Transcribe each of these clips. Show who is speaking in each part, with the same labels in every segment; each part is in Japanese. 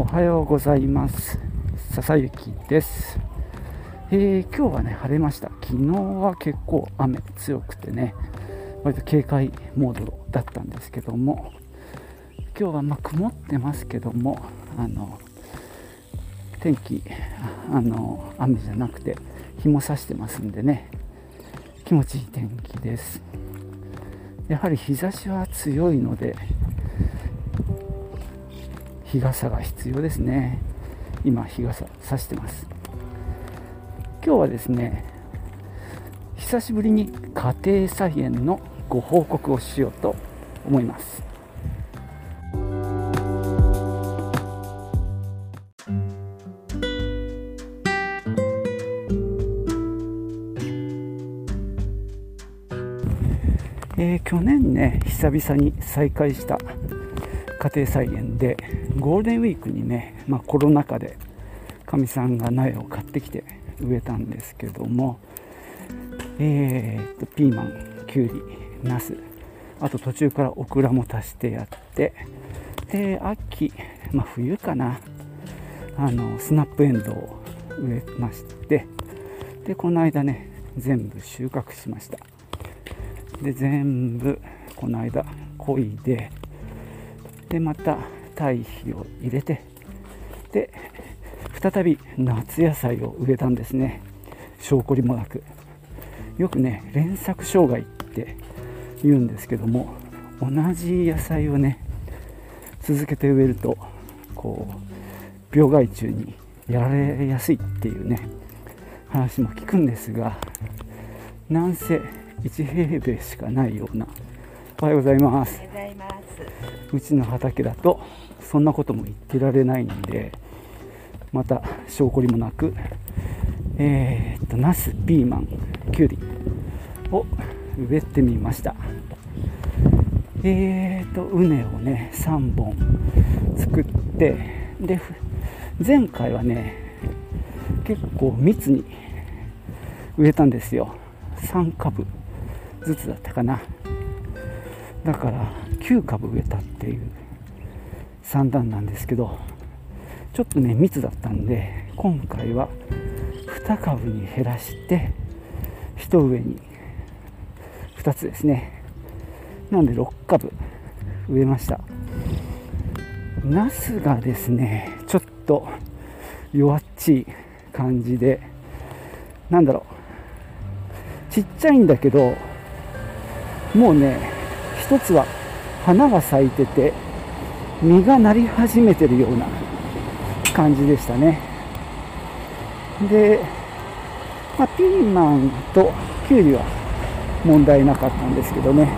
Speaker 1: おはようございます。笹雪です、えー今日はね晴れました。昨日は結構雨強くてね割と警戒モードだったんですけども今日はまあ曇ってますけどもあの天気ああの雨じゃなくて日も差してますんでね気持ちいい天気です。やはり日差しは強いので日傘が必要ですね。今日傘差してます。今日はですね久しぶりに家庭菜園のご報告をしようと思います。えー去年ね久々に再開した家庭菜園でゴールデンウィークにね、まあ、コロナ禍でかみさんが苗を買ってきて植えたんですけども、えーっとピーマンきゅうりナスあと途中からオクラも足してやってで秋、まあ、冬かなあのスナップエンドウを植えましてでこの間ね全部収穫しました。で全部この間漕いででまた堆肥を入れてで再び夏野菜を植えたんですね。証拠りもなく。よくね連作障害って言うんですけども同じ野菜をね続けて植えるとこう病害虫にやられやすいっていうね話も聞くんですがなんせ1平米しかないような。おはようございます。
Speaker 2: おはよう。
Speaker 1: ちの畑だとそんなことも言ってられないんでまた証拠りもなくえーっとナスピーマンきゅうりを植えてみましたえーっと畝をね3本作ってで前回はね結構密に植えたんですよ3株ずつだったかなだから9株植えたっていう算段なんですけどちょっとね密だったんで今回は2株に減らして1植えに2つですね。なんで6株植えました。ナスがですねちょっと弱っちい感じでなんだろう。ちっちゃいんだけどもうね一つは花が咲いてて実がなり始めてるような感じでしたね。で、まあ、ピーマンとキュウリは問題なかったんですけどね。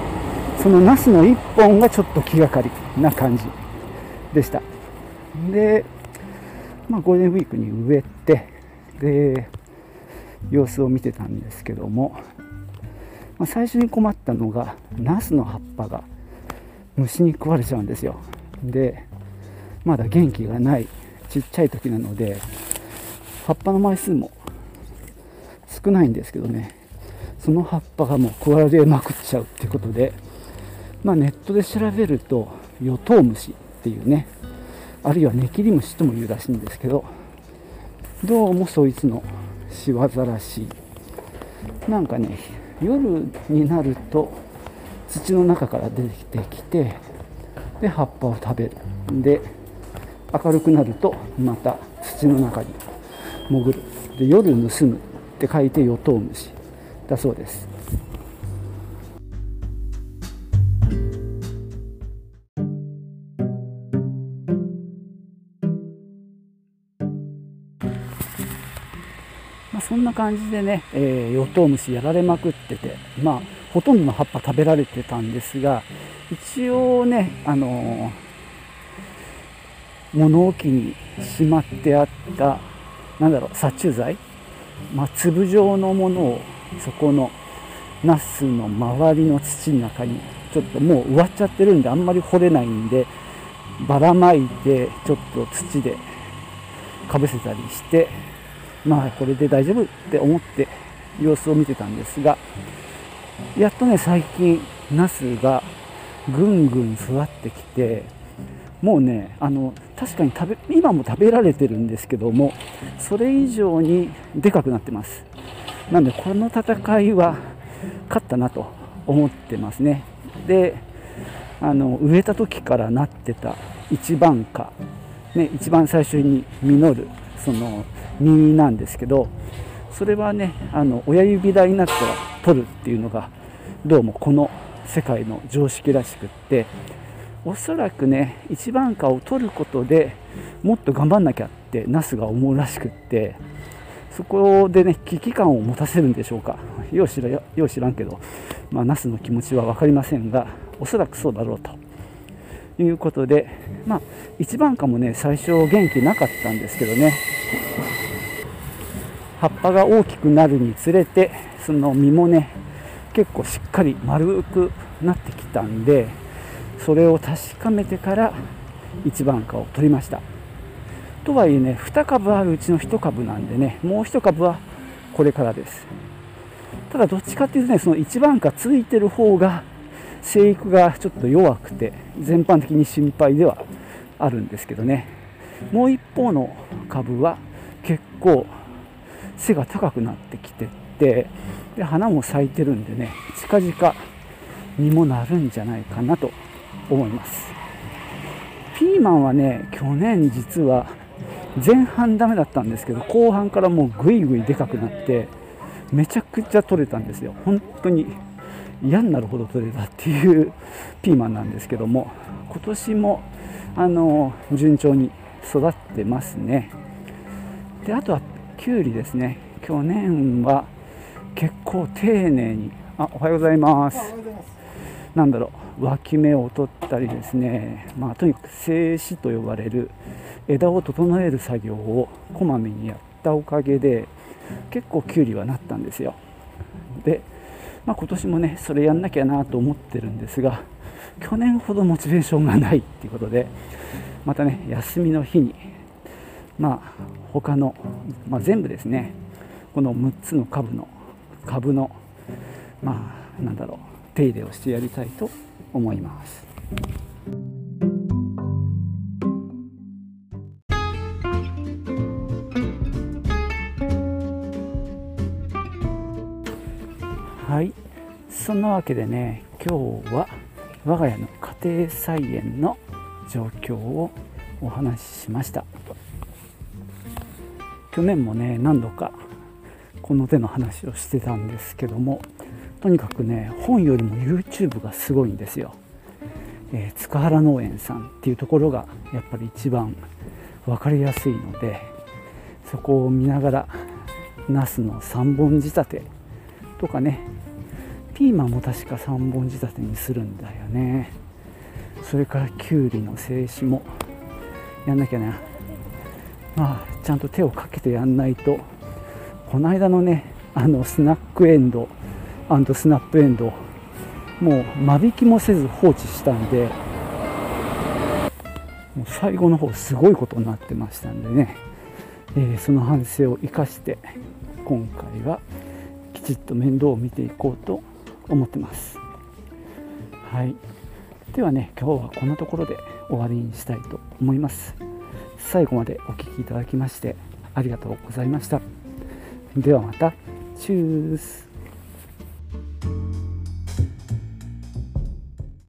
Speaker 1: そのナスの1本がちょっと気がかりな感じでした。で、まあ、ゴールデンウィークに植えてで様子を見てたんですけどもまあ最初に困ったのがナスの葉っぱが虫に食われちゃうんですよ。でまだ元気がないちっちゃい時なので葉っぱの枚数も少ないんですけどね。その葉っぱがもう食われまくっちゃうってことで、まあ、ネットで調べるとヨトウムシっていうねあるいはネキリムシとも言うらしいんですけどどうもそいつの仕業らしい。なんかね夜になると土の中から出てきてで葉っぱを食べる。で明るくなるとまた土の中に潜る。で夜盗むって書いてヨトウムシだそうです。まあ、そんな感じでね、えー、ヨトウムシやられまくってて、まあ、ほとんどの葉っぱ食べられてたんですが一応ね、あの物置にしまってあったなんだろう殺虫剤、まあ、粒状のものをそこのナスの周りの土の中にちょっともう植わっちゃってるんであんまり掘れないんでばらまいてちょっと土でかぶせたりしてまあこれで大丈夫って思って様子を見てたんですがやっとね最近ナスがぐんぐん育ってきてもうねあの確かに食べ今も食べられてるんですけどもそれ以上にでかくなってます。なんでこの戦いは勝ったなと思ってますね。であの植えた時からなってた一番花、ね、一番最初に実るその実なんですけどそれはねあの親指台になったら取るっていうのがどうもこの世界の常識らしくっておそらくね一番花を取ることでもっと頑張んなきゃってナスが思うらしくってそこでね危機感を持たせるんでしょうか。よう知らよう知らんけど、まあ、ナスの気持ちは分かりませんがおそらくそうだろうと。いうことでまあ一番花もね最初元気なかったんですけどね。葉っぱが大きくなるにつれてその実もね結構しっかり丸くなってきたんでそれを確かめてから一番花を取りました。とはいえね2株あるうちの1株なんでねもう1株はこれからです。ただどっちかっていうとねその一番花ついてる方が生育がちょっと弱くて全般的に心配ではあるんですけどね。もう一方の株は結構背が高くなってきてってで花も咲いてるんでね近々実もなるんじゃないかなと思います。ピーマンはね去年実は前半ダメだったんですけど後半からもうぐいぐいでかくなってめちゃくちゃ取れたんですよ。本当に嫌になるほど取れたっていう ピーマンなんですけども今年もあの順調に育ってますね。であとはきゅうりですね。去年は結構丁寧に。あおはようございます。なんだろう。脇芽を取ったりですね。まあとにかく静止と呼ばれる。枝を整える作業をこまめにやったおかげで結構きゅうりはなったんですよ。で、まあ、今年もねそれやんなきゃなと思ってるんですが去年ほどモチベーションがないっていうことでまたね休みの日にまあ他の、まあ、全部ですね。この6つの株の株のまあなんだろう手入れをしてやりたいと思います。はい。そんなわけでね今日は我が家の家庭菜園の状況をお話ししました。去年もね何度かこの手の話をしてたんですけどもとにかくね本よりも YouTube がすごいんですよ、えー、塚原農園さんっていうところがやっぱり一番分かりやすいのでそこを見ながらナスの3本仕立てとかねピーマンも確か3本仕立てにするんだよね。それからきゅうりの静止もやんなきゃな。まあちゃんと手をかけてやんないと。この間のねあのスナックエンドスナップエンドもう間引きもせず放置したんでもう最後の方すごいことになってましたんでね、えー、その反省を生かして今回はきちっと面倒を見ていこうと思ってます。はい。ではね今日はこんなところで終わりにしたいと思います。最後までお聴きいただきましてありがとうございました。ではまた。チュース。